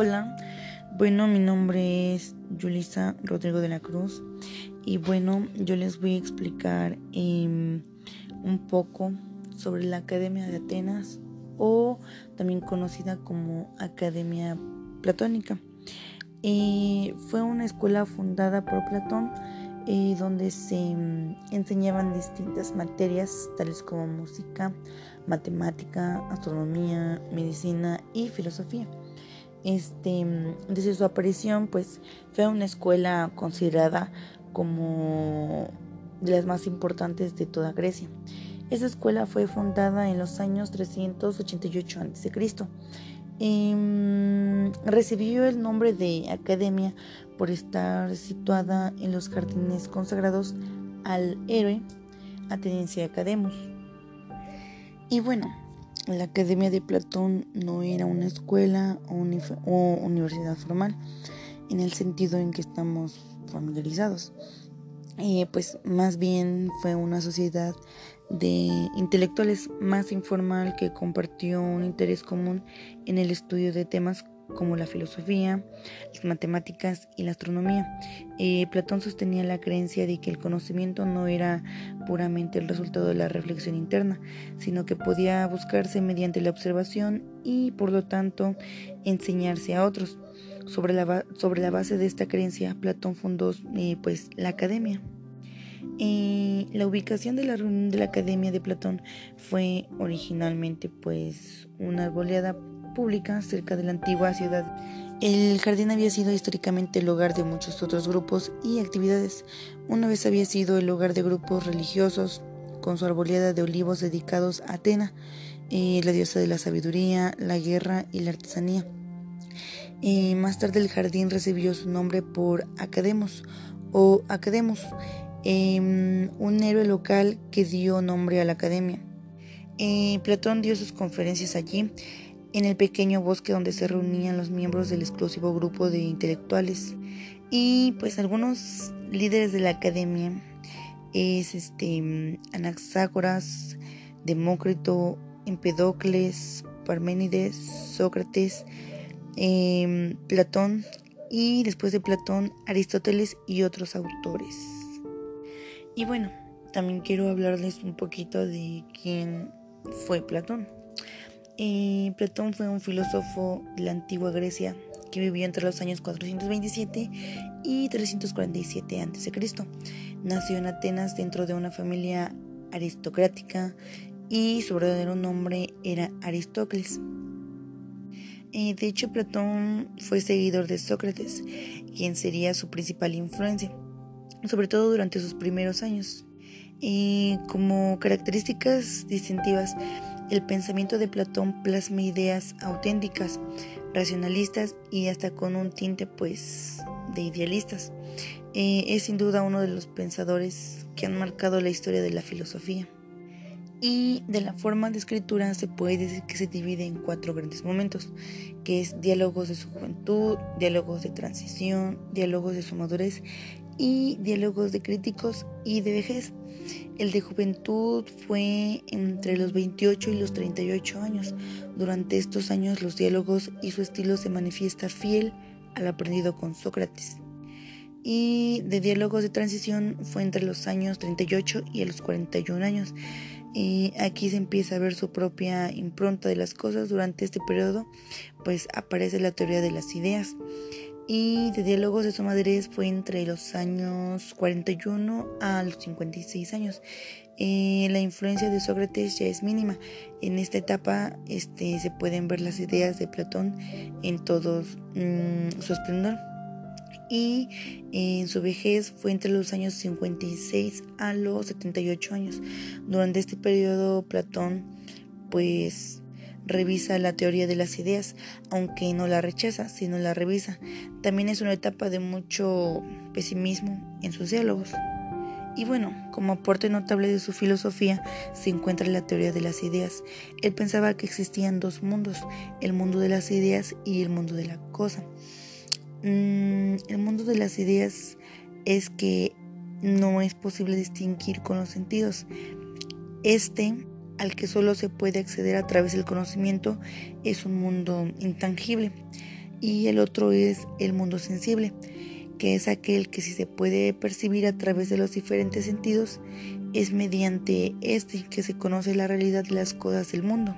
Hola, bueno, mi nombre es Yulisa Rodrigo de la Cruz y bueno, yo les voy a explicar em, un poco sobre la Academia de Atenas o también conocida como Academia Platónica. Eh, fue una escuela fundada por Platón eh, donde se em, enseñaban distintas materias tales como música, matemática, astronomía, medicina y filosofía. Este, desde su aparición, pues fue una escuela considerada como de las más importantes de toda Grecia. Esa escuela fue fundada en los años 388 a.C. Eh, recibió el nombre de academia por estar situada en los jardines consagrados al héroe ateniense Academus. Y bueno, la Academia de Platón no era una escuela o, universidad formal, en el sentido en que estamos familiarizados. Eh, pues más bien fue una sociedad de intelectuales más informal que compartió un interés común en el estudio de temas como la filosofía, las matemáticas y la astronomía. Eh, Platón sostenía la creencia de que el conocimiento no era puramente el resultado de la reflexión interna, sino que podía buscarse mediante la observación y por lo tanto enseñarse a otros. Sobre la, base de esta creencia, Platón fundó eh, pues, la academia. Eh, la ubicación de la reunión de la Academia de Platón fue originalmente pues una arboleada cerca de la antigua ciudad. El jardín había sido históricamente el hogar de muchos otros grupos y actividades. Una vez había sido el hogar de grupos religiosos con su arboleada de olivos dedicados a Atena, eh, la diosa de la sabiduría, la guerra y la artesanía. Eh, más tarde el jardín recibió su nombre por Academos o Academus, em, un héroe local que dio nombre a la academia. Eh, Platón dio sus conferencias allí en el pequeño bosque donde se reunían los miembros del exclusivo grupo de intelectuales y pues algunos líderes de la academia es este Anaxágoras, Demócrito, Empedocles, Parménides, Sócrates, em, Platón y después de Platón Aristóteles y otros autores. Y bueno, también quiero hablarles un poquito de quién fue Platón. Eh, Platón fue un filósofo de la antigua Grecia que vivió entre los años 427 y 347 a.C. Nació en Atenas dentro de una familia aristocrática y su verdadero nombre era Aristócles. Eh, de hecho, Platón fue seguidor de Sócrates, quien sería su principal influencia, sobre todo durante sus primeros años. Y como características distintivas, el pensamiento de Platón plasma ideas auténticas, racionalistas y hasta con un tinte pues de idealistas. Eh, es sin duda uno de los pensadores que han marcado la historia de la filosofía. Y de la forma de escritura se puede decir que se divide en cuatro grandes momentos, que es diálogos de su juventud, diálogos de transición, diálogos de su madurez y diálogos de críticos y de vejez. El de juventud fue entre los 28 y los 38 años. Durante estos años los diálogos y su estilo se manifiesta fiel al aprendido con Sócrates. Y de diálogos de transición fue entre los años 38 y los 41 años. Y aquí se empieza a ver su propia impronta de las cosas. Durante este periodo, pues aparece la teoría de las ideas y de diálogos de su madurez fue entre los años 41 a los 56 años. Eh, la influencia de Sócrates ya es mínima. En esta etapa este, se pueden ver las ideas de Platón en todo mm, su esplendor. Y en su vejez fue entre los años 56 a los 78 años. Durante este periodo Platón pues revisa la teoría de las ideas, aunque no la rechaza, sino la revisa. También es una etapa de mucho pesimismo en sus diálogos. Y bueno, como aporte notable de su filosofía se encuentra la teoría de las ideas. Él pensaba que existían dos mundos, el mundo de las ideas y el mundo de la cosa. Mm, el mundo de las ideas es que no es posible distinguir con los sentidos. Este al que solo se puede acceder a través del conocimiento es un mundo intangible. y el otro es el mundo sensible, que es aquel que si se puede percibir a través de los diferentes sentidos, es mediante este que se conoce la realidad de las cosas del mundo.